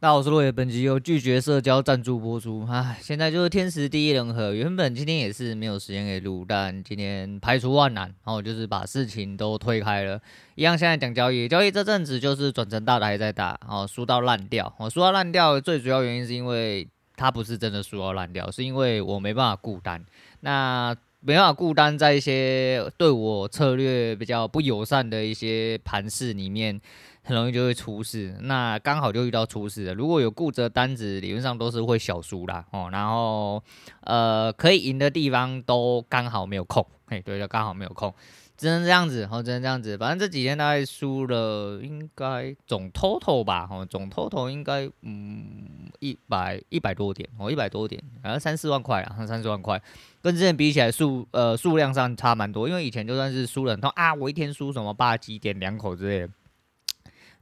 大家好，我是落叶，本集由拒绝社交赞助播出。唉，现在就是天时地利人和，原本今天也是没有时间给录，但今天排除万难，然后就是把事情都推开了。一样，现在讲交易，交易这阵子就是转成大的还在打，哦，输到烂掉，哦，输到烂掉，最主要原因是因为它不是真的输到烂掉，是因为我没办法顾单。那没办法顾单，在一些对我策略比较不友善的一些盘势里面。很容易就会出事，那刚好就遇到出事了。如果有顾着单子，理论上都是会小输啦哦。然后呃，可以赢的地方都刚好没有空，嘿，对的，刚好没有空，只能这样子，哦，只能这样子。反正这几天大概输了，应该总 total 吧，哦，总 total 应该嗯一百一百多点，哦，一百多点，好像三四万块啊，三四万块，跟之前比起来数呃数量上差蛮多。因为以前就算是输了很痛啊，我一天输什么八几点两口之类的。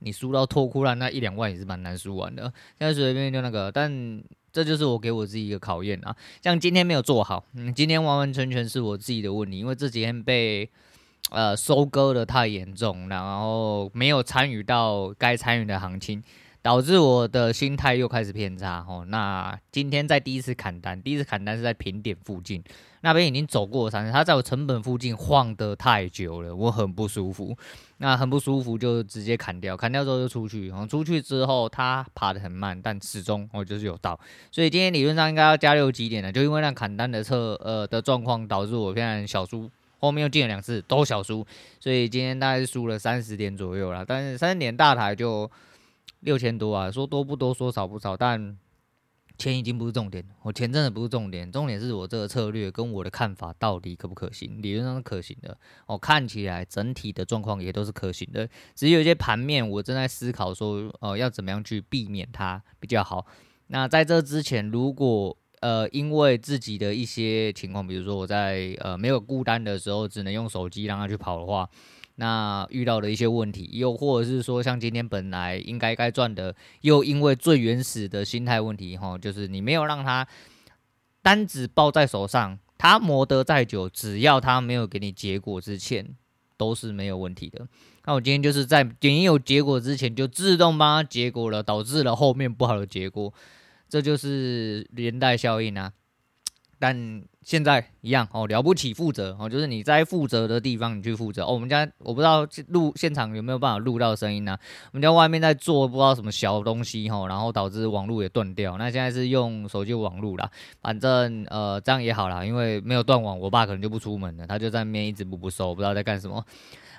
你输到脱裤烂，那一两万也是蛮难输完的。现在随便便就那个，但这就是我给我自己一个考验啊。像今天没有做好，嗯，今天完完全全是我自己的问题，因为这几天被呃收割的太严重，然后没有参与到该参与的行情，导致我的心态又开始偏差。哦，那今天在第一次砍单，第一次砍单是在平点附近。那边已经走过三次，他在我成本附近晃得太久了，我很不舒服。那很不舒服，就直接砍掉，砍掉之后就出去。然后出去之后，他爬得很慢，但始终我就是有到。所以今天理论上应该要加六几点的，就因为那砍单的测呃的状况，导致我现在小输。后面又进了两次，都小输，所以今天大概是输了三十点左右了。但是三十点大台就六千多啊，说多不多，说少不少，但。钱已经不是重点，我钱真的不是重点，重点是我这个策略跟我的看法到底可不可行？理论上是可行的，我看起来整体的状况也都是可行的，只是有一些盘面我正在思考说，呃，要怎么样去避免它比较好。那在这之前，如果呃因为自己的一些情况，比如说我在呃没有孤单的时候，只能用手机让它去跑的话。那遇到的一些问题，又或者是说，像今天本来应该该赚的，又因为最原始的心态问题，哈，就是你没有让他单子抱在手上，他磨得再久，只要他没有给你结果之前，都是没有问题的。那我今天就是在没有结果之前，就自动帮他结果了，导致了后面不好的结果，这就是连带效应啊。但现在一样哦，了不起负责哦，就是你在负责的地方，你去负责哦。我们家我不知道录现场有没有办法录到声音呢、我们家外面在做不知道什么小东西哈，然后导致网络也断掉。那现在是用手机网络啦，反正呃这样也好啦，因为没有断网，我爸可能就不出门了，他就在那边一直不不收，不知道在干什么。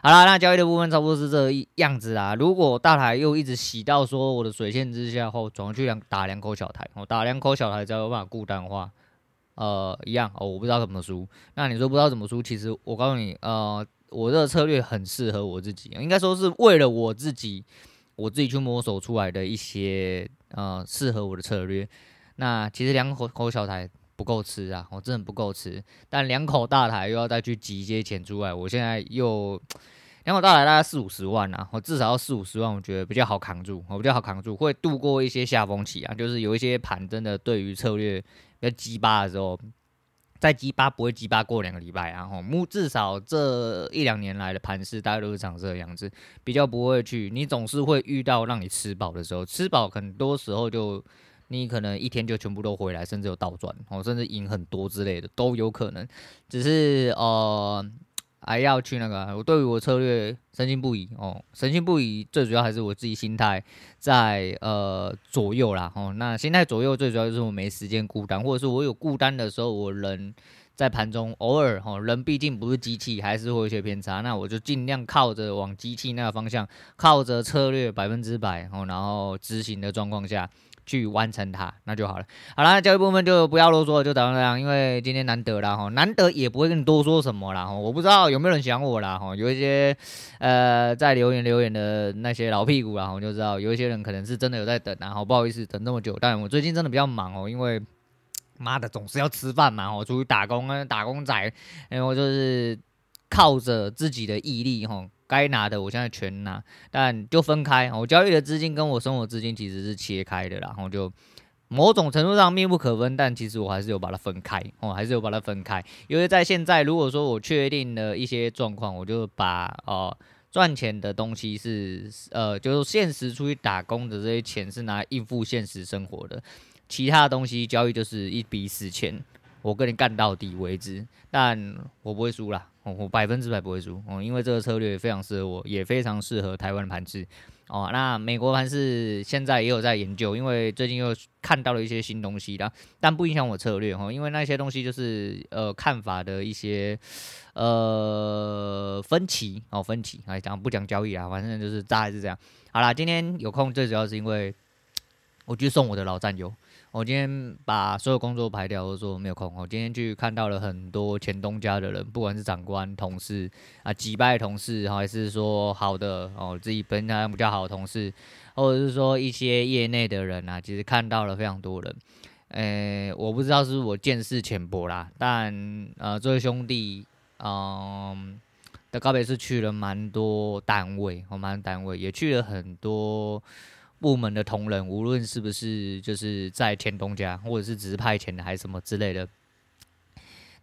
好啦，那交易的部分差不多是这个样子啦。如果大台又一直洗到说我的水线之下后，转去两打两口小台，我打两口小台才有办法固单化。呃，一样哦，我不知道怎么输。那你说不知道怎么输，其实我告诉你，呃，我这个策略很适合我自己，应该说是为了我自己，我自己去摸索出来的一些呃适合我的策略。那其实两口口小台不够吃啊，我真的不够吃。但两口大台又要再去挤一些钱出来，我现在又两口大台大概四五十万啊，我至少要四五十万，我觉得比较好扛住，我比较好扛住，会度过一些下风期啊。就是有一些盘真的对于策略。要鸡巴的时候，再鸡巴不会鸡巴过两个礼拜，然后目至少这一两年来的盘势，大概都是长这个样子，比较不会去。你总是会遇到让你吃饱的时候，吃饱很多时候就你可能一天就全部都回来，甚至有倒转，哦，甚至赢很多之类的都有可能。只是呃。还要去那个，我对于我策略深信不疑哦，深信不疑。最主要还是我自己心态在呃左右啦哦。那心态左右最主要就是我没时间孤单，或者是我有孤单的时候，我人在盘中偶尔哦，人毕竟不是机器，还是会有些偏差。那我就尽量靠着往机器那个方向，靠着策略百分之百哦，然后执行的状况下。去完成它，那就好了。好了，交易部分就不要啰嗦，就打算这样。因为今天难得啦，哈，难得也不会跟你多说什么啦，哈。我不知道有没有人想我啦，哈。有一些呃在留言留言的那些老屁股啦，我就知道有一些人可能是真的有在等，然后不好意思等这么久。但我最近真的比较忙哦，因为妈的总是要吃饭嘛，我出去打工啊，打工仔，然后就是靠着自己的毅力，哈。该拿的我现在全拿，但就分开。我交易的资金跟我生活资金其实是切开的，然后就某种程度上密不可分，但其实我还是有把它分开，哦，还是有把它分开。因为在现在，如果说我确定了一些状况，我就把哦赚钱的东西是呃，就是现实出去打工的这些钱是拿来应付现实生活的，其他东西交易就是一笔死钱，我跟你干到底为止，但我不会输啦，我我百分之百不会输哦，因为这个策略非常适合我，也非常适合台湾的盘势。哦，那美国盘是现在也有在研究，因为最近又看到了一些新东西啦，但不影响我策略哈，因为那些东西就是呃看法的一些呃分歧哦，分歧来讲不讲交易啊，反正就是大概是这样。好啦，今天有空最主要是因为我去送我的老战友。我今天把所有工作排掉，我说没有空。我今天去看到了很多前东家的人，不管是长官、同事啊，击败同事，还是说好的哦，自己本来比较好的同事，或者是说一些业内的人啊，其实看到了非常多人。诶、我不知道是不是我见识浅薄啦，但呃，这位兄弟，嗯，的告别是去了蛮多单位，我蛮单位也去了很多。部门的同仁，无论是不是就是在前东家，或者是只是派遣的，还是什么之类的，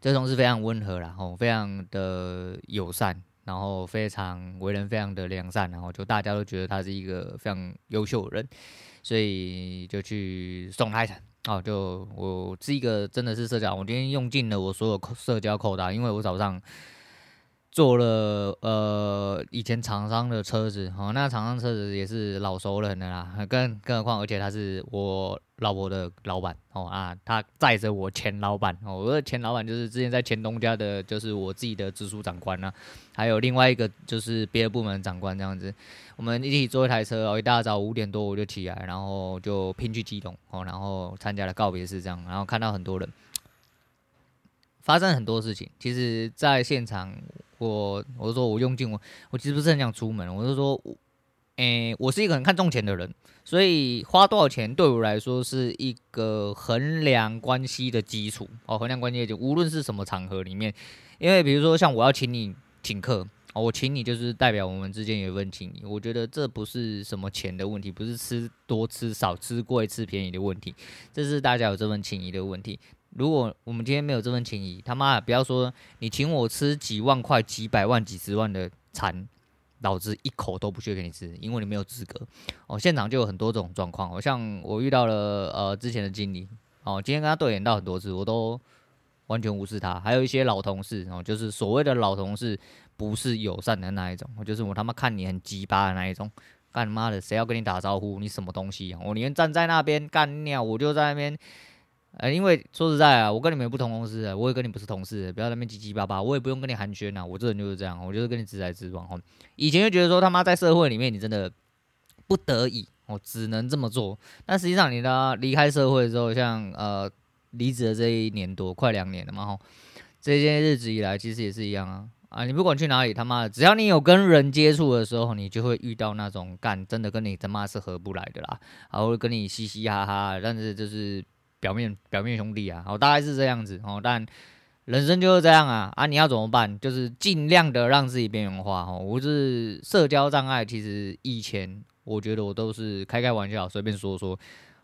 这种是非常温和，然后非常的友善，然后非常为人非常的良善，然后就大家都觉得他是一个非常优秀的人，所以就去送他一程。哦，就我是一个真的是社交，我今天用尽了我所有社交扣打，因为我早上。坐了呃以前厂商的车子，哦，那厂商车子也是老熟人的啦，更更何况，而且他是我老婆的老板哦啊，他载着我前老板哦，我的前老板就是之前在前东家的，就是我自己的直属长官呐，还有另外一个就是别的部门长官这样子，我们一起坐一台车哦，一大早五点多我就起来，然后就拼去基隆哦，然后参加了告别式这样，然后看到很多人，发生很多事情，其实在现场。我我说我用尽我，我其实不是很想出门。我是说，诶、我是一个很看重钱的人，所以花多少钱对我来说是一个衡量关系的基础哦。衡量关系就无论是什么场合里面，因为比如说像我要请你请客哦，我请你就是代表我们之间有一份情谊。我觉得这不是什么钱的问题，不是吃多吃少、吃贵吃便宜的问题，这是大家有这份情谊的问题。如果我们今天没有这份情谊，他妈的不要说你请我吃几万块、几百万、几十万的餐，老子一口都不屑给你吃，因为你没有资格。哦，现场就有很多种状况。好像我遇到了呃之前的经理，哦，今天跟他对眼到很多次，我都完全无视他。还有一些老同事，哦，就是所谓的老同事，不是友善的那一种，就是我他妈看你很鸡巴的那一种。干妈的，谁要跟你打招呼？你什么东西？我宁愿站在那边干尿，我就在那边。呃，因为说实在啊，我跟你们不同公司，我也跟你不是同事，不要在那边叽叽巴巴，我也不用跟你寒暄呐，我这人就是这样，我就是跟你直来直往。以前就觉得说他妈在社会里面，你真的不得已，我只能这么做。但实际上，你呢离开社会之后，像呃离职的这一年多，快两年了嘛，吼，这些日子以来，其实也是一样啊啊，你不管去哪里，他妈的，只要你有跟人接触的时候，你就会遇到那种干真的跟你他妈是合不来的啦，还会跟你嘻嘻哈哈，但是就是。表面表面兄弟啊，哦，大概是这样子哦，但人生就是这样啊啊！你要怎么办？就是尽量的让自己边缘化哦。我是社交障碍，其实以前我觉得我都是开开玩笑，随便说说。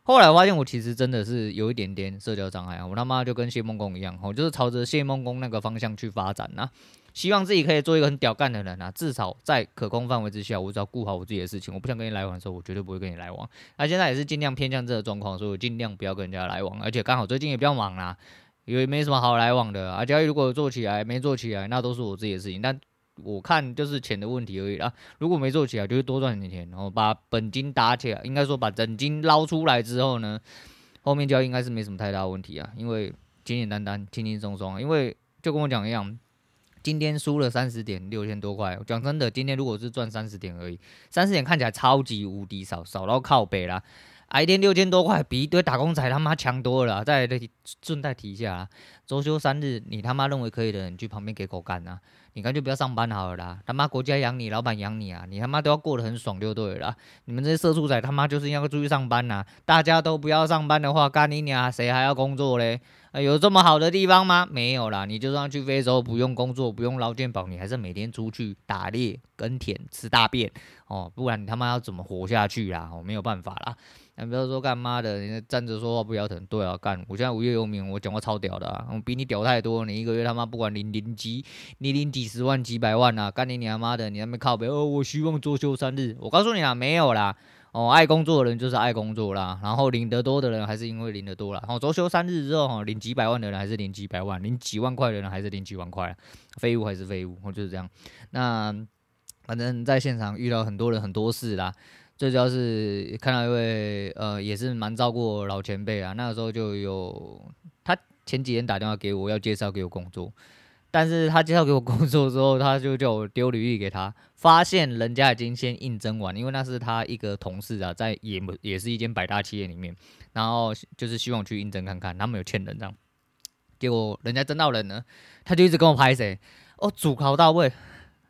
后来发现我其实真的是有一点点社交障碍啊，我他妈就跟谢梦工一样哦，就是朝着谢梦工那个方向去发展呐。希望自己可以做一个很屌干的人啊，至少在可控范围之下，我只要顾好我自己的事情。我不想跟你来往的时候，我绝对不会跟你来往。那现在也是尽量偏向这个状况，所以我尽量不要跟人家来往。而且刚好最近也比较忙啦，因为没什么好来往的。而交易如果做起来没做起来，那都是我自己的事情。但我看就是钱的问题而已啦。如果没做起来，就是多赚点钱，然后把本金打起来。应该说把本金捞出来之后呢，后面交易应该是没什么太大问题啊，因为简简单单、轻轻松松。因为就跟我讲一样。今天输了三十点，六千多块。讲真的，今天如果是赚三十点而已，三十点看起来超级无敌少，少到靠北啦。一天六千多块，比一堆打工仔他妈强多了。再顺带提一下，周休三日，你他妈认为可以的，你去旁边给狗干啊！你干脆不要上班好了啦。他妈国家养你，老板养你啊，你他妈都要过得很爽就对了。你们这些社畜仔他妈就是要出去上班呐！大家都不要上班的话，干你娘，谁还要工作嘞？有这么好的地方吗？没有啦，你就算去非洲，不用工作，不用劳健保，你还是每天出去打猎、耕田、吃大便哦，不然你他妈要怎么活下去啦？哦，没有办法啦。你不要说干妈的，你站着说话不腰疼。对啊，干，我现在无业游民，我讲话超屌的啊，我比你屌太多。你一个月他妈不管领领几，你领几十万几百万啊，干你你他妈的，你那边靠北哦，我希望周休三日。我告诉你啊，没有啦。哦，爱工作的人就是爱工作啦，然后领得多的人还是因为领得多啦。然后周休三日之后，哈，领几百万的人还是领几百万，领几万块的人还是领几万块，废物还是废物，我就是这样。那反正在现场遇到很多人很多事啦，最主要是看到一位呃也是蛮照顾老前辈啊，那个时候就有他前几天打电话给我要介绍给我工作。但是他介绍给我工作之后，他就叫我丢履历给他，发现人家已经先应征完，因为那是他一个同事啊，在也也是一间百大企业里面，然后就是希望去应征看看，他们有欠人这样，结果人家征到人了，他就一直跟我拍谁，哦，主考到位，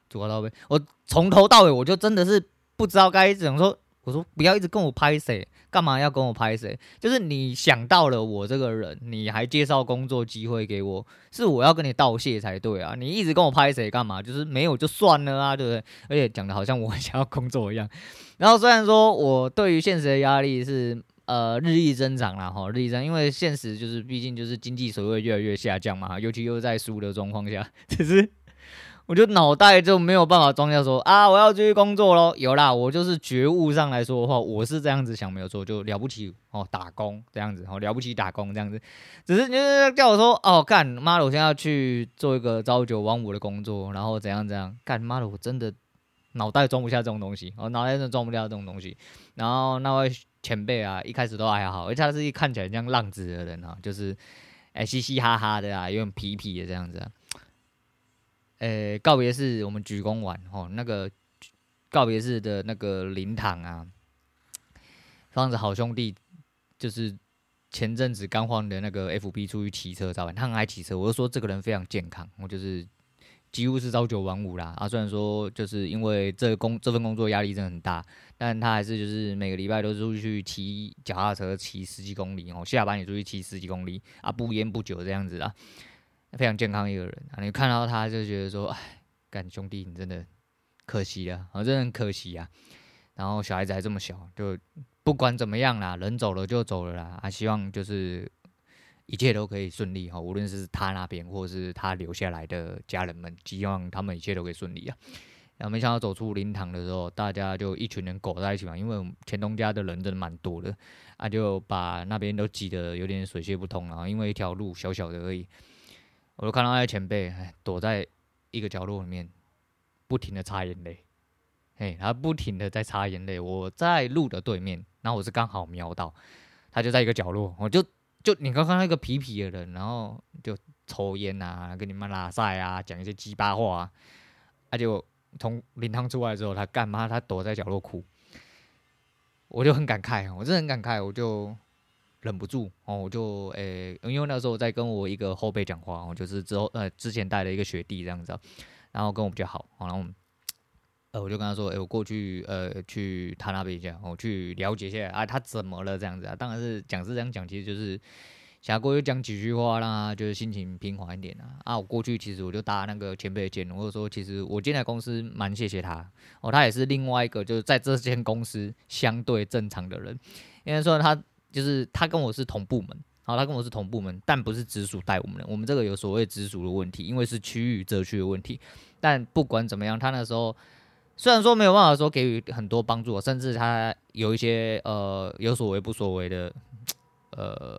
主考到位，我从头到尾我就真的是不知道该怎么说。我说不要一直跟我拍谁，干嘛要跟我拍谁？就是你想到了我这个人，你还介绍工作机会给我，是我要跟你道谢才对啊！你一直跟我拍谁干嘛？就是没有就算了啊，对不对？而且讲的好像我想要工作一样。然后虽然说我对于现实的压力是呃日益增长了，哈，日益增，因为现实就是毕竟就是经济所会越来越下降嘛，尤其又在输的状况下，只是。我就脑袋就没有办法装下说啊，我要继续工作喽。有啦，我就是觉悟上来说的话，我是这样子想，没有错，就了不起哦，打工这样子哦，了不起打工这样子。只是就是叫我说哦，干妈的，我现在要去做一个朝九晚五的工作，然后怎样怎样干妈的，我真的脑袋装不下这种东西，我脑袋真的装不下这种东西。然后那位前辈啊，一开始都还好，而且他是一看起来像浪子的人啊，就是哎嘻嘻哈哈的啊，有点痞痞的这样子啊。诶、告别式我们鞠躬完哦，那个告别式的那个灵堂啊，放着好兄弟，就是前阵子刚换的那个 FB 出去骑车照片，他很爱骑车，我就说这个人非常健康，我就是几乎是朝九晚五啦啊，虽然说就是因为这工这份工作压力真的很大，但他还是就是每个礼拜都出去骑脚踏车骑十几公里哦，下班也出去骑十几公里啊，不烟不酒这样子啊。非常健康一个人啊，你看到他就觉得说，哎，干兄弟，你真的可惜了，啊，真的很可惜啊。然后小孩子还这么小，就不管怎么样啦，人走了就走了啦。啊，希望就是一切都可以顺利哈，无论是他那边或者是他留下来的家人们，希望他们一切都可以顺利啊。然后没想到走出灵堂的时候，大家就一群人苟在一起嘛，因为前东家的人真的蛮多的，啊，就把那边都挤得有点水泄不通啊，因为一条路小小的而已。我就看到那些前辈哎，躲在一个角落里面，不停的擦眼泪，嘿，他不停的在擦眼泪。我在路的对面，然后我是刚好瞄到，他就在一个角落，我就就你刚刚那个痞痞的人，然后就抽烟啊，跟你们拉赛啊，讲一些鸡巴话啊，他就从灵堂出来之后，他干嘛？他躲在角落哭，我就很感慨，我真的很感慨，我就。忍不住哦，我就诶、因为那时候我在跟我一个后辈讲话，我就是之后呃之前带了一个学弟这样子，然后跟我比较好，然后呃我就跟他说，诶、我过去呃去他那边一下，我去了解一下啊，他怎么了这样子啊？当然是讲是这样讲，其实就是想过去讲几句话，让他就是心情平缓一点啊。啊，我过去其实我就搭那个前辈的肩，或者说其实我进来公司蛮谢谢他哦，他也是另外一个就是在这间公司相对正常的人，因为说他。就是他跟我是同部门，好，他跟我是同部门，但不是直属带我们的。我们这个有所谓直属的问题，因为是区域这区的问题。但不管怎么样，他那时候虽然说没有办法说给予很多帮助，甚至他有一些呃有所为不所为的，呃，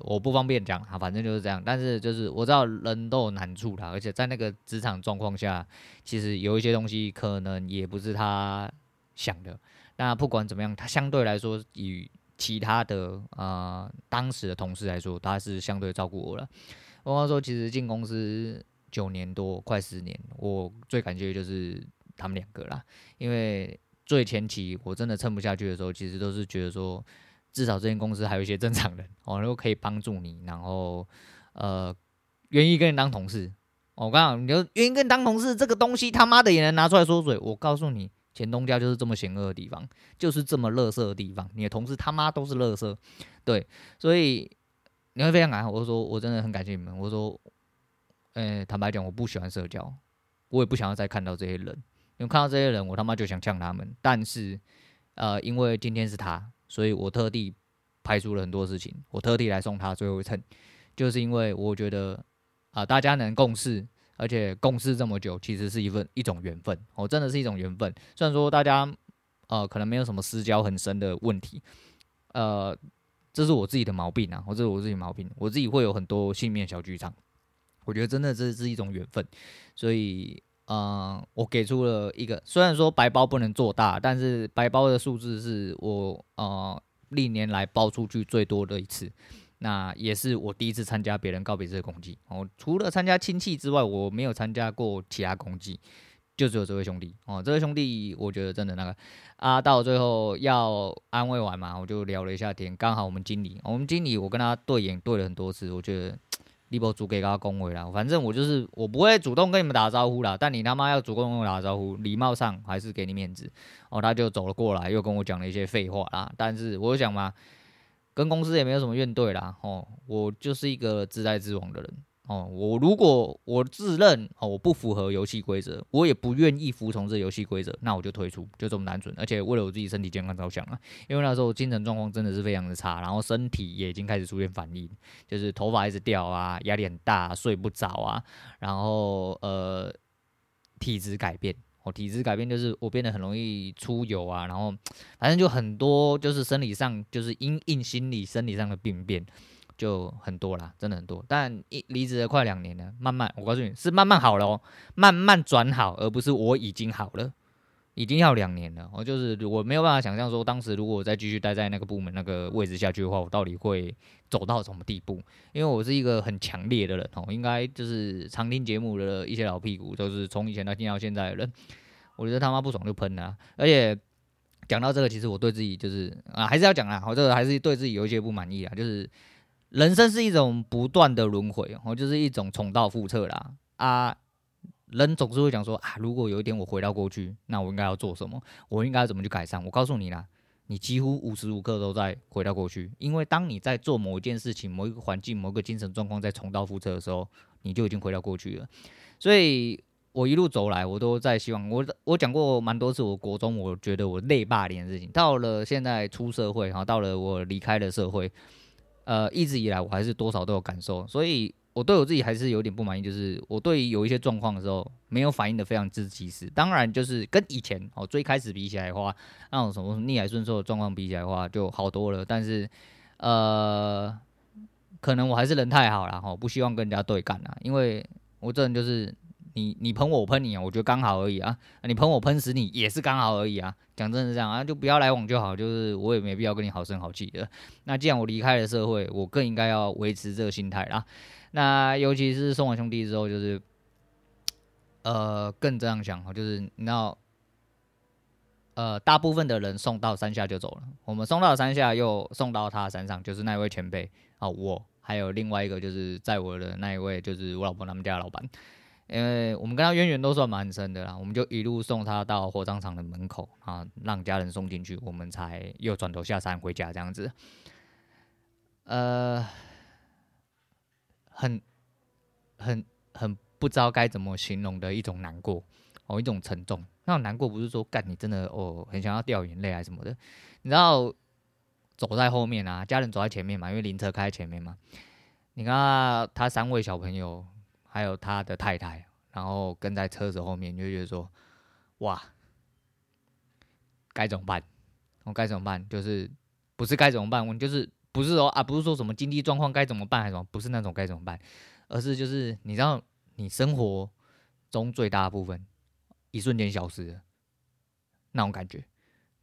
我不方便讲啊，反正就是这样。但是就是我知道人都有难处啦，而且在那个职场状况下，其实有一些东西可能也不是他想的。那不管怎么样，他相对来说以其他的啊、当时的同事来说，他是相对照顾我了。我刚说，其实进公司九年多，快十年，我最感谢的就是他们两个啦。因为最前期我真的撑不下去的时候，其实都是觉得说，至少这间公司还有一些正常人，哦，然后可以帮助你，然后呃，愿意跟你当同事。我刚刚你就愿意跟你当同事，这个东西他妈的也能拿出来说嘴。我告诉你。前东家就是这么险恶的地方，就是这么垃圾的地方。你的同事他妈都是垃圾，对，所以你会非常感慨。我说我真的很感谢你们。我说，呃、欸，坦白讲，我不喜欢社交，我也不想要再看到这些人。因为看到这些人，我他妈就想呛他们。但是，呃，因为今天是他，所以我特地排除了很多事情，我特地来送他最后一程，就是因为我觉得啊、大家能共事，而且共事这么久，其实是一份一种缘分，哦，真的是一种缘分。虽然说大家呃可能没有什么私交很深的问题，呃，这是我自己的毛病啊，或者我自己毛病，我自己会有很多性面小剧场。我觉得真的这是一种缘分，所以。嗯、呃，我给出了一个，虽然说白包不能做大，但是白包的数字是我呃历年来包出去最多的一次，那也是我第一次参加别人告别式的公祭。哦，除了参加亲戚之外，我没有参加过其他公祭，就只有这位兄弟。哦，这位兄弟，我觉得真的那个啊，到最后要安慰完嘛，我就聊了一下天，刚好我们经理，我们经理我跟他对眼对了很多次，我觉得。你不主给他恭维啦，反正我就是我不会主动跟你们打招呼啦，但你他妈要主动跟我打招呼，礼貌上还是给你面子。哦，他就走了过来，又跟我讲了一些废话啦。但是我想嘛，跟公司也没有什么怨怼啦。哦，我就是一个自来之往的人。哦，我如果我自认哦我不符合游戏规则，我也不愿意服从这游戏规则，那我就退出，就这么单纯。而且为了我自己身体健康着想啊，因为那时候精神状况真的是非常的差，然后身体也已经开始出现反应，就是头发一直掉啊，压力很大，睡不着啊，然后呃体质改变，体质改变就是我变得很容易出油啊，然后反正就很多就是生理上就是因应心理生理上的病变。就很多啦，真的很多。但一离职了快两年了，慢慢，我告诉你是慢慢好了哦，慢慢转好，而不是我已经好了，已经要两年了。我就是我没有办法想象说，当时如果我再继续待在那个部门那个位置下去的话，我到底会走到什么地步？因为我是一个很强烈的人哦，应该就是常听节目的一些老屁股，都是从以前到听到现在的人，我觉得他妈不爽就喷了。而且讲到这个，其实我对自己就是啊，还是要讲啦，我这个还是对自己有一些不满意啊，就是。人生是一种不断的轮回，哦，就是一种重蹈覆辙啦。啊，人总是会讲说啊，如果有一天我回到过去，那我应该要做什么？我应该怎么去改善？我告诉你啦，你几乎无时无刻都在回到过去，因为当你在做某一件事情、某一个环境、某个精神状况在重蹈覆辙的时候，你就已经回到过去了。所以我一路走来，我都在希望。我我讲过蛮多次，我国中我觉得我累霸凌的事情，到了现在出社会，哈，到了我离开了社会。呃，一直以来我还是多少都有感受，所以我对我自己还是有点不满意，就是我对有一些状况的时候没有反应的非常之及时。当然，就是跟以前哦最开始比起来的话，那种什么逆来顺受的状况比起来的话就好多了。但是，呃，可能我还是人太好了哈，不希望跟人家对干啊，因为我这人就是。你你喷我，我喷你啊，我觉得刚好而已啊。你喷我喷死你也是刚好而已啊。讲真的这样啊，就不要来往就好。就是我也没必要跟你好声好气的。那既然我离开了社会，我更应该要维持这个心态啦。那尤其是送完兄弟之后，就是 呃更这样想，就是你知道，呃大部分的人送到山下就走了，我们送到山下又送到他山上，就是那位前辈啊，我还有另外一个就是在我的那一位，就是我老婆他们家的老板。因为我们跟他渊源都算蛮深的啦，我们就一路送他到火葬场的门口啊，让家人送进去，我们才又转头下山回家这样子。呃，很、很、很不知道该怎么形容的一种难过哦，一种沉重。那种难过不是说干你真的哦，很想要掉眼泪啊什么的。你知道走在后面啊，家人走在前面嘛，因为灵车开在前面嘛。你看他，三位小朋友。还有他的太太，然后跟在车子后面，你就觉得说，哇，该怎么办？我该怎么办？就是不是该怎么办？我就是不是说啊，不是说什么经济状况该怎么办，还是什么？不是那种该怎么办，而是就是你知道，你生活中最大的部分，一瞬间消失了，那种感觉，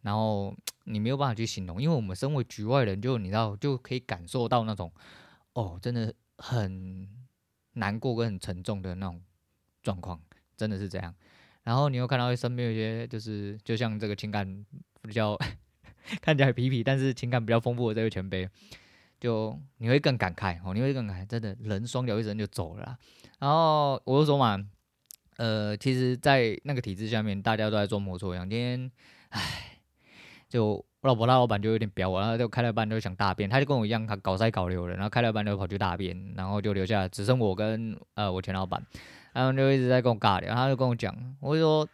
然后你没有办法去形容，因为我们身为局外人，就你知道就可以感受到那种，哦，真的很。难过跟很沉重的那种状况，真的是这样。然后你又看到身边有些，就是就像这个情感比较 看起来皮皮，但是情感比较丰富的这位前辈，就你会更感慨哦，你会更感慨，真的人双脚一伸就走了。然后我就说嘛，呃，其实，在那个体制下面，大家都在做模作样。今天，唉，就。我老婆大老板就有点彪我，然后就开了班就想大便，他就跟我一样，他搞塞搞流的，然后开了班就跑去大便，然后就留下只剩我跟呃我前老板，他们就一直在跟我尬聊，他就跟我讲，我就说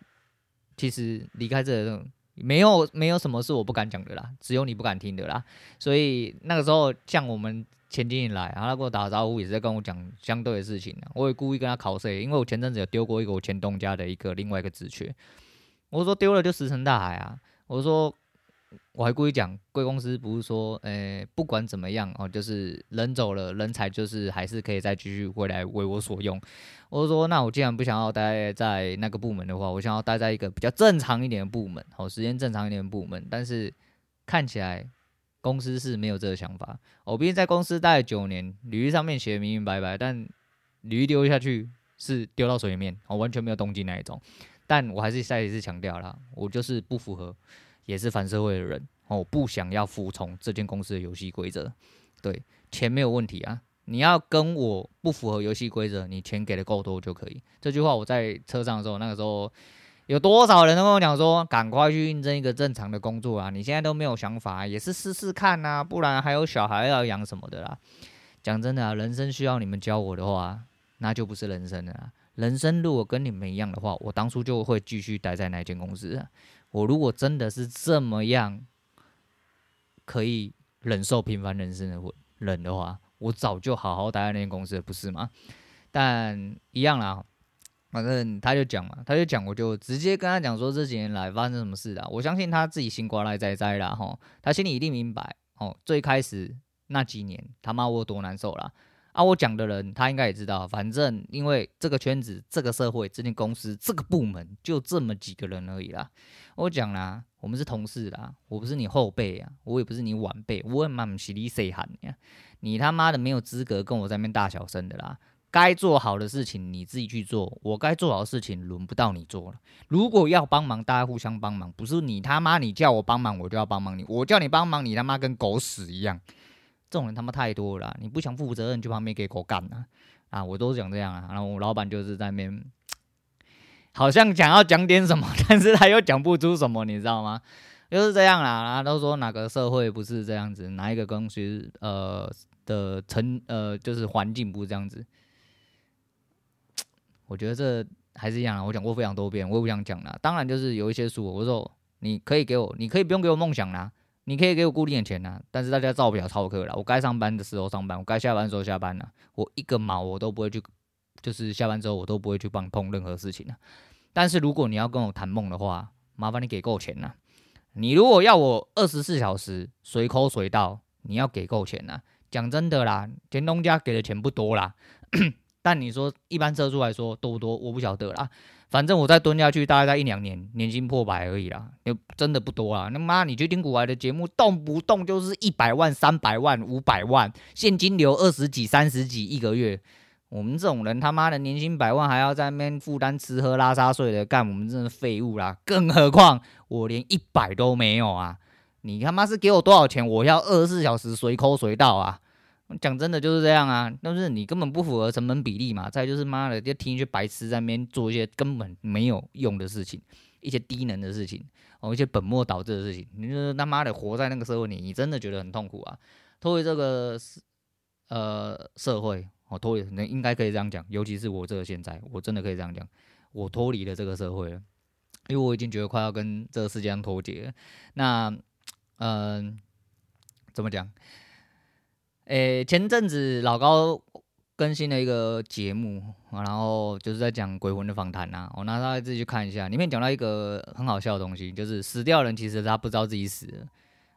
其实离开这没有没有什么是我不敢讲的啦，只有你不敢听的啦。所以那个时候，像我们前经理来，然后他跟我打招呼，也是在跟我讲相对的事情。我也故意跟他考试，因为我前阵子有丢过一个我前东家的一个另外一个职缺，我说丢了就石沉大海啊，我说。我还故意讲，贵公司不是说，诶、不管怎么样哦，就是人走了，人才就是还是可以再继续回来为我所用。我说，那我既然不想要待在那个部门的话，我想要待在一个比较正常一点的部门，好，时间正常一点的部门。但是看起来公司是没有这个想法。我毕竟在公司待了九年，履历上面写的明明白白，但履历丢下去是丢到水里面，我完全没有动静那一种。但我还是再一次强调了，我就是不符合。也是反社会的人哦，不想要服从这间公司的游戏规则。对，钱没有问题啊，你要跟我不符合游戏规则，你钱给的够多就可以。这句话我在车上的时候，那个时候有多少人都跟我讲说，赶快去应征一个正常的工作啊！你现在都没有想法，也是试试看呐，不然还有小孩要养什么的啦。讲真的啊，人生需要你们教我的话，那就不是人生了。人生如果跟你们一样的话，我当初就会继续待在那间公司。我如果真的是这么样可以忍受平凡人生的人的话，我早就好好待在那间公司了，不是吗？但一样啦，反正他就讲嘛，他就讲，我就直接跟他讲说这几年来发生什么事啦。我相信他自己心挂赖在在啦，吼，他心里一定明白哦。最开始那几年，他妈我有多难受啦。啊，我讲的人他应该也知道，反正因为这个圈子、这个社会、这间公司、这个部门就这么几个人而已啦。我讲啦，我们是同事啦，我不是你后辈啊，我也不是你晚辈，我他妈不是你谁喊呀？你他妈的没有资格跟我在那边大小声的啦。该做好的事情你自己去做，我该做好的事情轮不到你做了。如果要帮忙，大家互相帮忙，不是你他妈你叫我帮忙我就要帮忙你，我叫你帮忙你他妈跟狗屎一样。这种人他妈太多了，你不想负责任就旁边给狗干啊！啊，我都是讲这样啊。然后我老板就是在那边，好像想要讲点什么，但是他又讲不出什么，你知道吗？就是这样啦。然后都说哪个社会不是这样子，哪一个公司呃的成呃就是环境不是这样子。我觉得这还是一样啊。我讲过非常多遍，我也不想讲了。当然就是有一些书，我说你可以给我，你可以不用给我梦想啦。你可以给我固定的钱呐、啊，但是大家照表操课了。我该上班的时候上班，我该下班的时候下班了。我一个毛我都不会去，就是下班之后我都不会去帮你碰任何事情了。但是如果你要跟我谈梦的话，麻烦你给够钱呐。你如果要我二十四小时随口随到，你要给够钱呐。讲真的啦，田东家给的钱不多啦，但你说一般车主来说多不多？我不晓得啦。反正我再蹲下去，大概在一两年，年薪破百而已啦，又真的不多啊。那妈，你去听股外的节目，动不动就是一百万、三百万、五百万，现金流二十几、三十几一个月。我们这种人，他妈的年薪百万，还要在那边负担吃喝拉撒睡的，干我们真的废物啦。更何况我连一百都没有啊！你他妈是给我多少钱？我要二十四小时随口随到啊！讲真的就是这样啊，但是你根本不符合成本比例嘛。再就是妈的，就听一些白痴在那边做一些根本没有用的事情，一些低能的事情，哦，一些本末倒置的事情。你就是他妈的活在那个社会里，你真的觉得很痛苦啊。脱离这个呃社会，哦，脱离，那应该可以这样讲。尤其是我这个现在，我真的可以这样讲，我脱离了这个社会了，因为我已经觉得快要跟这个世界上脱节了。那，嗯、怎么讲？诶、前阵子老高更新了一个节目，然后就是在讲鬼魂的访谈呐。我拿大家自己去看一下，里面讲到一个很好笑的东西，就是死掉人其实他不知道自己死了，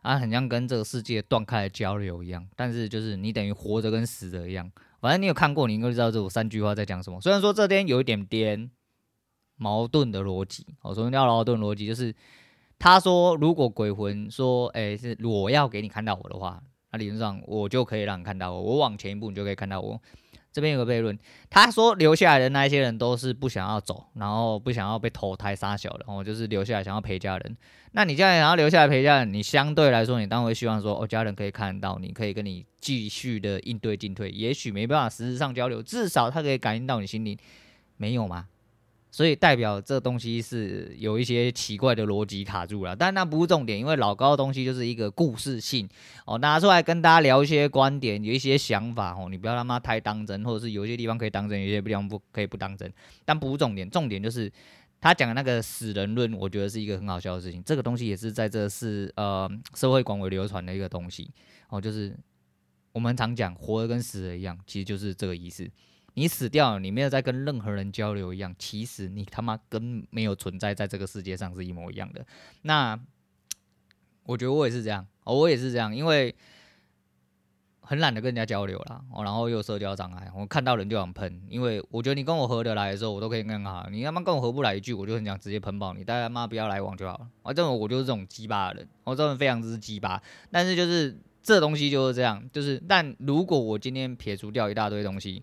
啊，很像跟这个世界断开了交流一样。但是就是你等于活着跟死着一样，反正你有看过，你应该知道这三句话在讲什么。虽然说这边有一点点矛盾的逻辑，我说叫矛盾逻辑，就是他说如果鬼魂说，诶、是我要给你看到我的话。那理论上，我就可以让你看到我。我往前一步，你就可以看到我。这边有个悖论，他说留下来的那一些人都是不想要走，然后不想要被投胎杀小的，然后就是留下来想要陪家人。那你现在想要留下来陪家人，你相对来说，你当然会希望说，哦，家人可以看到你，可以跟你继续的应对进退。也许没办法实质上交流，至少他可以感应到你心里，没有吗？所以代表这东西是有一些奇怪的逻辑卡住了，但那不是重点，因为老高的东西就是一个故事性哦，拿出来跟大家聊一些观点，有一些想法哦，你不要他妈太当真，或者是有些地方可以当真，有些地方不可以不当真，但不是重点，重点就是他讲的那个死人论，我觉得是一个很好笑的事情。这个东西也是在这是呃社会广为流传的一个东西哦，就是我们常讲活的跟死的一样，其实就是这个意思。你死掉了，你没有在跟任何人交流一样，其实你他妈跟没有存在在这个世界上是一模一样的。那我觉得我也是这样，哦我也是这样，因为。很懒得跟人家交流啦，哦，然后又社交障碍，我看到人就想喷，因为我觉得你跟我合得来的时候，我都可以跟他好，你他妈跟我合不来一句，我就很想直接喷爆你，大家妈不要来往就好了。啊，这种我就是这种鸡巴的人，我这种非常之鸡巴，但是就是这东西就是这样，就是但如果我今天撇除掉一大堆东西，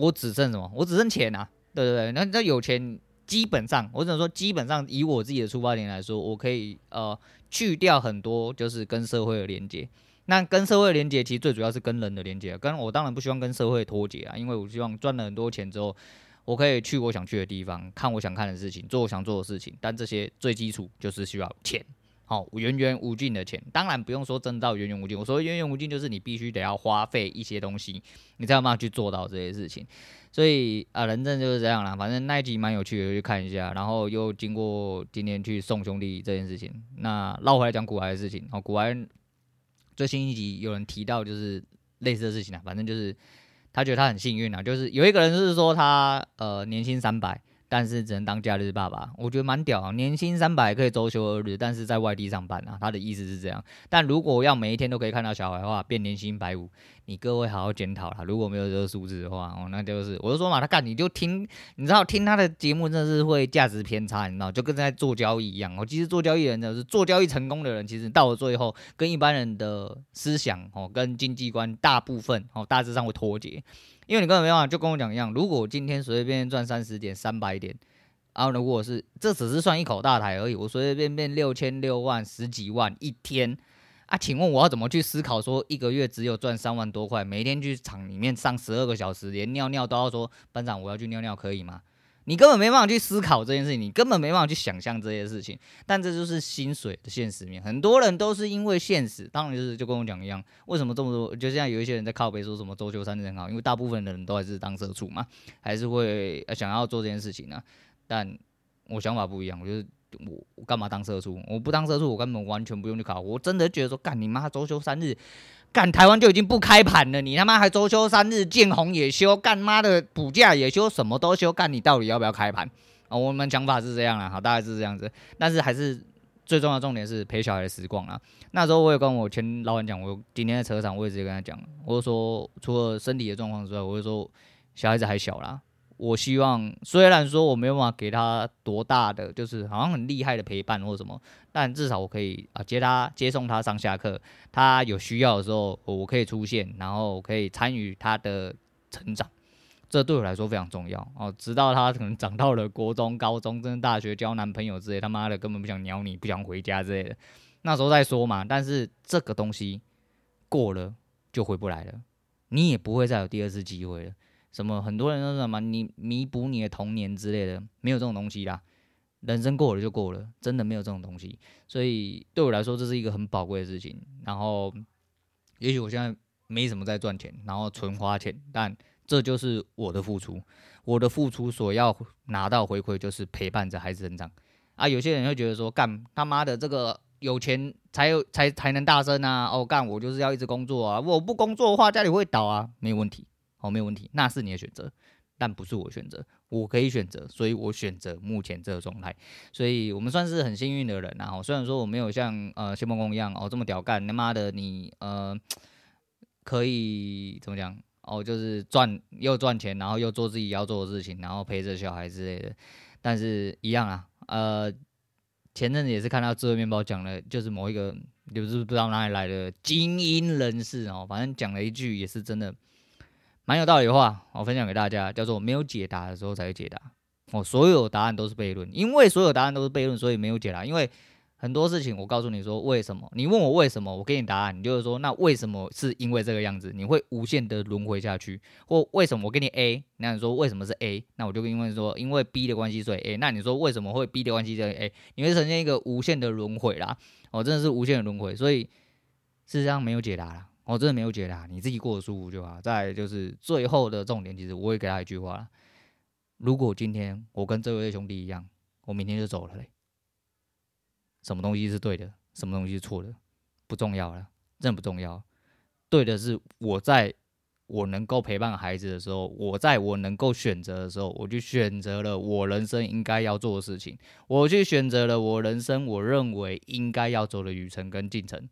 我只剩什么？我只剩钱啊，对对对，那那有钱，基本上我只能说，基本上以我自己的出发点来说，我可以呃去掉很多就是跟社会的连接。那跟社会连接，其实最主要是跟人的连接。跟我当然不希望跟社会脱节啊，因为我希望赚了很多钱之后，我可以去我想去的地方，看我想看的事情，做我想做的事情。但这些最基础就是需要钱，好，源源无尽的钱。当然不用说挣到源源无尽，我说源源无尽就是你必须得要花费一些东西，你才有办法去做到这些事情。所以啊，人生就是这样啦。反正那一集蛮有趣的，去看一下。然后又经过今天去送兄弟这件事情，那绕回来讲古玩的事情。哦，古玩。最新一集有人提到就是类似的事情啊，反正就是他觉得他很幸运啊，就是有一个人是说他呃年薪三百。但是只能当假日爸爸，我觉得蛮屌啊！年薪三百可以周休二日，但是在外地上班啊。他的意思是这样。但如果要每一天都可以看到小孩的话，变年薪百五，你各位好好检讨啦。如果没有这个数字的话，哦，那就是我就说嘛，他干你就听，你知道听他的节目真的是会价值偏差，你知道，就跟在做交易一样。哦其实做交易人就是做交易成功的人，其实到了最后跟一般人的思想哦，跟经济观大部分哦大致上会脱节。因为你根本没办法，就跟我讲一样，如果我今天随随便便赚三十点、三百点，然后如果是这只是算一口大台而已，我随随便便六千六万、十几万一天啊，请问我要怎么去思考说一个月只有赚三万多块，每天去厂里面上十二个小时，连尿尿都要说班长我要去尿尿可以吗？你根本没办法去思考这件事情，你根本没办法去想象这些事情，但这就是薪水的现实面。很多人都是因为现实，当然就是就跟我讲一样，为什么这么多？就像有一些人在靠背说什么周休三日很好，因为大部分的人都还是当社畜嘛，还是会想要做这件事情呢、但我想法不一样，我就是我我干嘛当社畜？我不当社畜，我根本完全不用去考。我真的觉得说，干你妈周休三日。干台湾就已经不开盘了，你他妈还周休三日，见红也休，干妈的补假也休，什么都休，干你到底要不要开盘啊？我们讲法是这样啦，好，大概是这样子，但是还是最重要重点是陪小孩的时光啊。那时候我也跟我前老板讲，我今天在车上我也直接跟他讲，我就说除了身体的状况之外，我就说小孩子还小啦。我希望，虽然说我没有办法给他多大的，就是好像很厉害的陪伴或者什么，但至少我可以啊接他接送他上下课，他有需要的时候我可以出现，然后可以参与他的成长，这对我来说非常重要哦。直到他可能长到了国中、高中，甚至大学交男朋友之类，他妈的根本不想鸟你，不想回家之类的，那时候再说嘛。但是这个东西过了就回不来了，你也不会再有第二次机会了。什么？很多人都说什么？你弥补你的童年之类的，没有这种东西啦。人生过了就过了，真的没有这种东西。所以对我来说，这是一个很宝贵的事情。然后，也许我现在没什么在赚钱，然后纯花钱，但这就是我的付出。我的付出所要拿到回馈，就是陪伴着孩子成长。啊，有些人会觉得说，干他妈的这个有钱才有才才能大声啊！哦，干我就是要一直工作啊！我不工作的话，家里会倒啊，没有问题。哦，没有问题，那是你的选择，但不是我选择。我可以选择，所以我选择目前这个状态。所以我们算是很幸运的人啊。然后虽然说我没有像呃谢孟恭一样哦这么屌干，他妈的你呃可以怎么讲哦，就是赚又赚钱，然后又做自己要做的事情，然后陪着小孩之类的。但是一样啊，呃，前阵子也是看到智慧面包讲了，就是某一个就是不知道哪里来的精英人士哦，反正讲了一句也是真的。蛮有道理的话，我分享给大家，叫做没有解答的时候才会解答。哦，所有答案都是悖论，因为所有答案都是悖论，所以没有解答。因为很多事情，我告诉你说为什么，你问我为什么，我给你答案，你就是说那为什么是因为这个样子，你会无限的轮回下去。或为什么我给你 A，那你说为什么是 A，那我就跟因为说因为 B 的关系所以 A，那你说为什么会 B 的关系所以 A，你会呈现一个无限的轮回啦。哦，真的是无限的轮回，所以事实上没有解答啦。我真的没有解答，你自己过得舒服就好。再就是最后的重点，其实我会给他一句话：如果今天我跟这位兄弟一样，我明天就走了嘞。什么东西是对的，什么东西是错的，不重要了，真的不重要。对的是我在我能够陪伴孩子的时候，我在我能够选择的时候，我就选择了我人生应该要做的事情，我去选择了我人生我认为应该要走的旅程跟进程，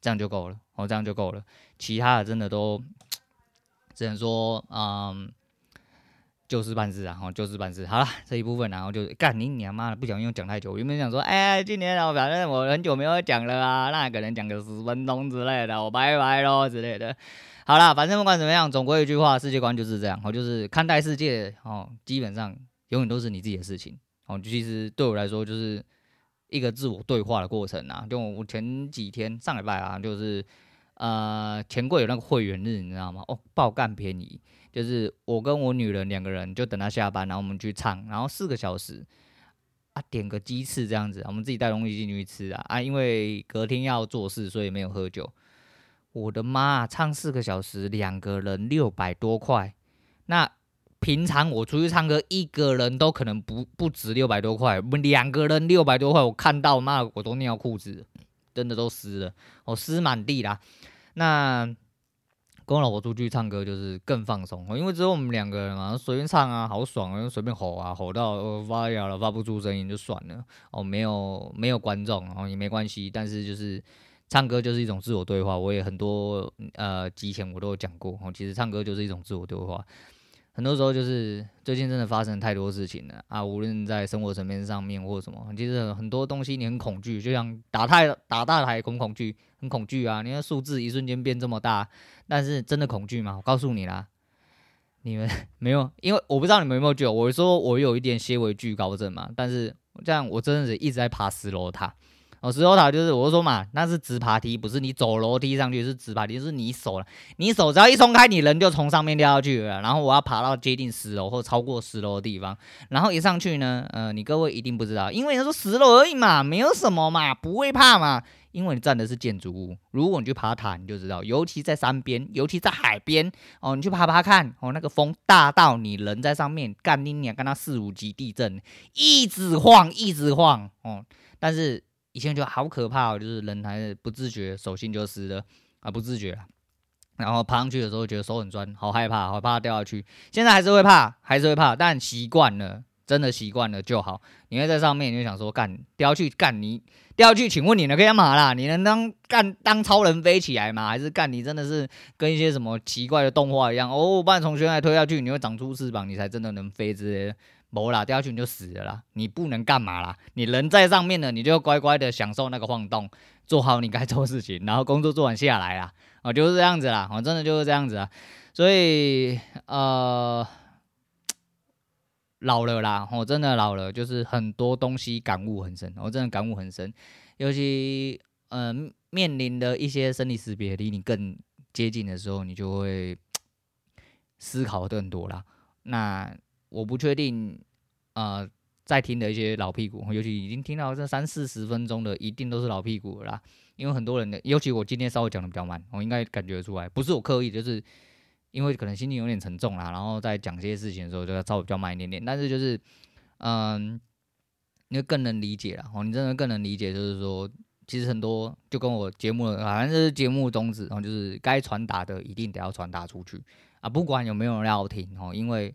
这样就够了，哦，这样就够了，其他的真的都 只能说，嗯。就事办事啊，吼，就事办事。好了，这一部分然后就干你娘妈的，不想用讲太久。我原本想说，哎，今天我反正我很久没有讲了啊，那可能讲个十分钟之类的，我拜拜喽之类的。好了，反正不管怎么样，总归一句话，世界观就是这样，我就是看待世界，哦，基本上永远都是你自己的事情。哦，其实对我来说就是一个自我对话的过程啊。就我前几天上礼拜啊，就是呃，钱柜有那个会员日，你知道吗？哦，爆干便宜。就是我跟我女人两个人，就等她下班，然后我们去唱，然后四个小时啊，点个鸡翅这样子，我们自己带东西进去吃啊啊，因为隔天要做事，所以没有喝酒。我的妈，唱四个小时，两个人六百多块。那平常我出去唱歌，一个人都可能不不止六百多块，我们两个人六百多块，我看到妈，我都尿裤子，真的都湿了，我湿满地啦。那。跟我老婆出去唱歌就是更放松，因为只有我们两个人嘛，随便唱啊，好爽啊，随便吼啊，吼到发哑了，发不出声音就算了。哦，没有没有观众，哦也没关系，但是就是唱歌就是一种自我对话。我也很多呃之前我都有讲过，哦，其实唱歌就是一种自我对话。很多时候就是最近真的发生太多事情了啊，无论在生活层面上面或什么，其实很多东西你很恐惧，就像打太打大台很恐惧，很恐惧啊！你看数字一瞬间变这么大，但是真的恐惧吗？我告诉你啦，你们 没有，因为我不知道你们有没有觉得，我说我有一点些微惧高症嘛，但是这样我真的是一直在爬十楼塔。哦，石头塔就是，我就说嘛，那是直爬梯，不是你走楼梯上去，是直爬梯，是你手了，你手只要一松开，你人就从上面掉下去了。然后我要爬到接近十楼或超过十楼的地方，然后一上去呢，呃，你各位一定不知道，因为他说十楼而已嘛，没有什么嘛，不会怕嘛，因为你站的是建筑物。如果你去爬塔，你就知道，尤其在山边，尤其在海边，哦，你去爬爬看，哦，那个风大到你人在上面，干你娘，跟他四五级地震，一直晃，一直晃，哦，但是。以前就好可怕哦，就是人还是不自觉，手心就湿了啊，不自觉。然后爬上去的时候，觉得手很酸，好害怕，好怕掉下去。现在还是会怕，还是会怕，但习惯了，真的习惯了就好。你会在上面，你就想说干掉下去干你掉下去，请问你能干嘛啦？你能当干当超人飞起来吗？还是干你真的是跟一些什么奇怪的动画一样哦？把你从悬崖推下去，你会长出翅膀，你才真的能飞之类的。没啦，掉下去你就死了啦！你不能干嘛啦？你人在上面呢，你就乖乖的享受那个晃动，做好你该做的事情，然后工作做完下来啦。哦，就是这样子啦，哦，真的就是这样子啊。所以呃，老了啦，我、哦、真的老了，就是很多东西感悟很深，我、真的感悟很深。尤其嗯、呃，面临的一些生理识别离你更接近的时候，你就会思考更多啦。那。我不确定，呃，在听的一些老屁股，尤其已经听到这三四十分钟的，一定都是老屁股啦。因为很多人的，尤其我今天稍微讲的比较慢，我应该感觉出来，不是我刻意，就是因为可能心情有点沉重啦，然后在讲这些事情的时候就要稍微比较慢一点点。但是就是，嗯、你更能理解了，哦，你真的更能理解，就是说，其实很多就跟我节目，好像是节目宗旨，然后就是该传达的一定得要传达出去啊，不管有没有人要听哦，因为。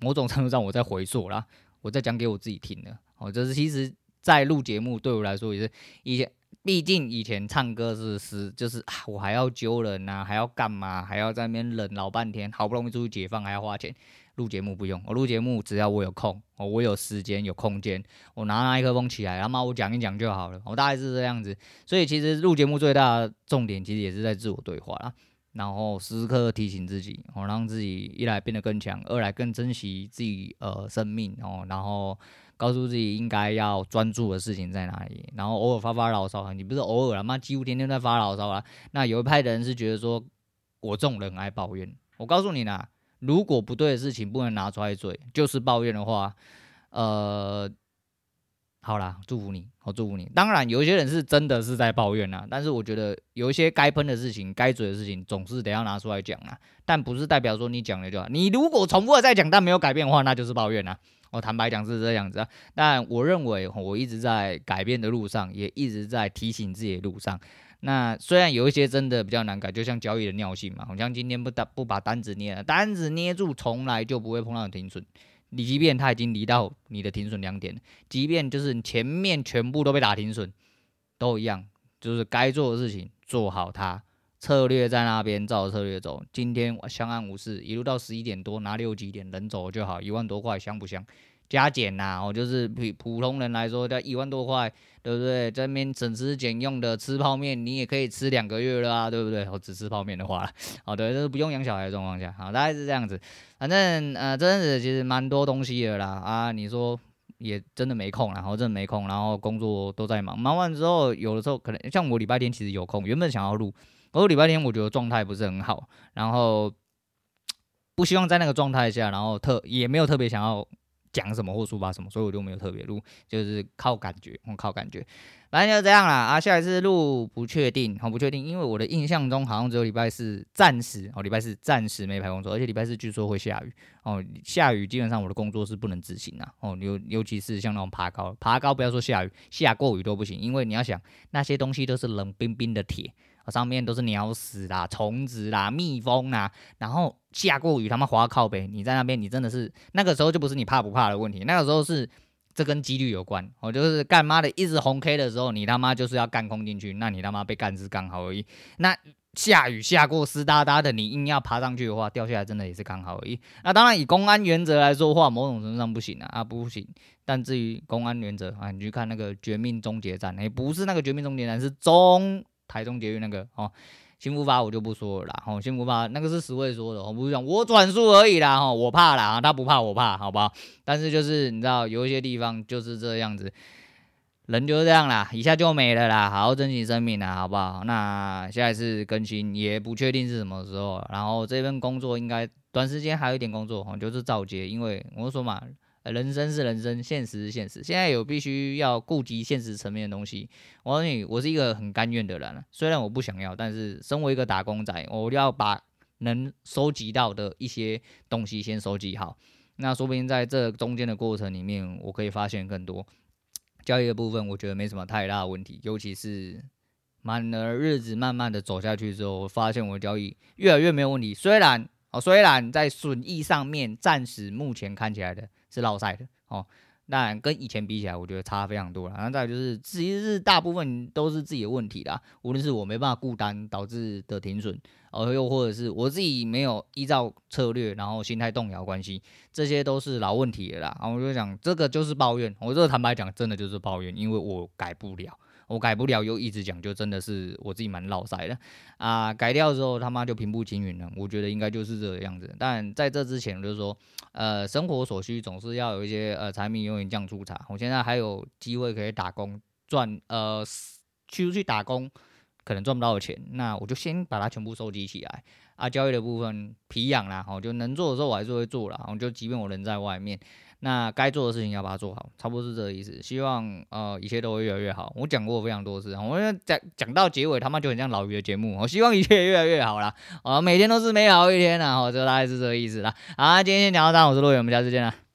某种程度上，我在回溯啦，我在讲给我自己听的。哦，就是其实，在录节目对我来说也是以前，毕竟以前唱歌是是就是啊，我还要揪人呐，还要干嘛，还要在那边忍老半天，好不容易出去解放，还要花钱。录节目不用，我录节目只要我有空，哦，我有时间有空间，我拿麦克风起来，然后我讲一讲就好了。我大概是这样子，所以其实录节目最大的重点，其实也是在自我对话啦。然后时时刻刻提醒自己，哦，让自己一来变得更强，二来更珍惜自己呃生命哦，然后告诉自己应该要专注的事情在哪里，然后偶尔发发牢骚，你不是偶尔了，妈几乎天天在发牢骚啦。那有一派的人是觉得说，我这种人爱抱怨，我告诉你啦，如果不对的事情不能拿出来嘴，就是抱怨的话，呃。好啦，祝福你，我祝福你。当然，有一些人是真的是在抱怨呐，但是我觉得有一些该喷的事情、该嘴的事情，总是得要拿出来讲啊。但不是代表说你讲了就好。你如果重复的再讲，但没有改变的话，那就是抱怨呐。我坦白讲是这样子啊，但我认为我一直在改变的路上，也一直在提醒自己的路上。那虽然有一些真的比较难改，就像交易的尿性嘛，好像今天不单不把单子捏了，单子捏住，从来就不会碰到停损。你即便它已经离到你的停损两点，即便就是前面全部都被打停损，都一样，就是该做的事情做好它。策略在那边，照策略走。今天相安无事，一路到十一点多拿六几点，人走就好，一万多块香不香？加减呐、啊，哦，就是普普通人来说，要一万多块，对不对？在那边省吃俭用的吃泡面，你也可以吃两个月了啊，对不对？我只吃泡面的话，好的，就是不用养小孩的状况下，好，大概是这样子。反正呃，这阵子其实蛮多东西的啦，啊，你说也真的没空，然后真的没空，然后工作都在忙，忙完之后，有的时候可能像我礼拜天其实有空，原本想要录。不过礼拜天我觉得状态不是很好，然后 不希望在那个状态下，然后特也没有特别想要讲什么或抒发什么，所以我就没有特别录，就是靠感觉，我靠感觉，反正就这样啦。啊，下一次录不确定，好不确定，因为我的印象中好像只有礼拜四暂时哦，礼拜四暂时没排工作，而且礼拜四据说会下雨哦，下雨基本上我的工作是不能执行啊哦，尤尤其是像那种爬高，爬高不要说下雨，下过雨都不行，因为你要想那些东西都是冷冰冰的铁。上面都是鸟屎啦、虫子啦、蜜蜂啦，然后下过雨，他妈滑靠北，你在那边，你真的是那个时候就不是你怕不怕的问题，那个时候是这跟几率有关。我就是干妈的一直红 K 的时候，你他妈就是要干空进去，那你他妈被干是刚好而已。那下雨下过湿哒哒的，你硬要爬上去的话，掉下来真的也是刚好而已。那当然以公安原则来说的话，某种程度上不行啊，啊不行。但至于公安原则啊，你去看那个绝命终结站，哎，不是那个绝命终结站，是中。台中捷运那个哦，幸福发我就不说了啦，哦，幸福发那个是十位说的，我不是讲我转述而已啦，哈，我怕啦，他不怕我怕，好不好？但是就是你知道，有一些地方就是这样子，人就是这样啦，一下就没了啦，好好珍惜生命啦，好不好？那下一次更新也不确定是什么时候，然后这份工作应该短时间还有一点工作，哈，就是照接，因为我说嘛。人生是人生，现实是现实。现在有必须要顾及现实层面的东西。我告诉你，我是一个很甘愿的人。虽然我不想要，但是身为一个打工仔，我要把能收集到的一些东西先收集好。那说不定在这中间的过程里面，我可以发现更多交易的部分。我觉得没什么太大的问题。尤其是满了日子慢慢的走下去之后，我发现我的交易越来越没有问题。虽然哦，虽然在损益上面，暂时目前看起来的。是落赛的哦，那跟以前比起来，我觉得差非常多了。然后再就是，其实是大部分都是自己的问题啦。无论是我没办法顾单导致的停损，哦，又或者是我自己没有依照策略，然后心态动摇关系，这些都是老问题了啦。然后我就讲，这个就是抱怨。我这个坦白讲，真的就是抱怨，因为我改不了。我改不了，又一直讲，就真的是我自己蛮老塞的啊！改掉之后，他妈就平步青云了。我觉得应该就是这个样子。但在这之前，就是说，呃，生活所需总是要有一些呃柴米油盐酱醋茶。我现在还有机会可以打工赚，呃，去去打工可能赚不到的钱，那我就先把它全部收集起来啊。交易的部分皮痒啦，我就能做的时候我还是会做啦。我就即便我人在外面。那该做的事情要把它做好，差不多是这个意思。希望呃一切都会越来越好。我讲过非常多次，我讲讲到结尾他妈就很像老鱼的节目。我希望一切越来越好啦，啊，每天都是美好一天呐。哦这大概是这个意思啦。好，今天先讲到这，我是陆远，我们下次见啦。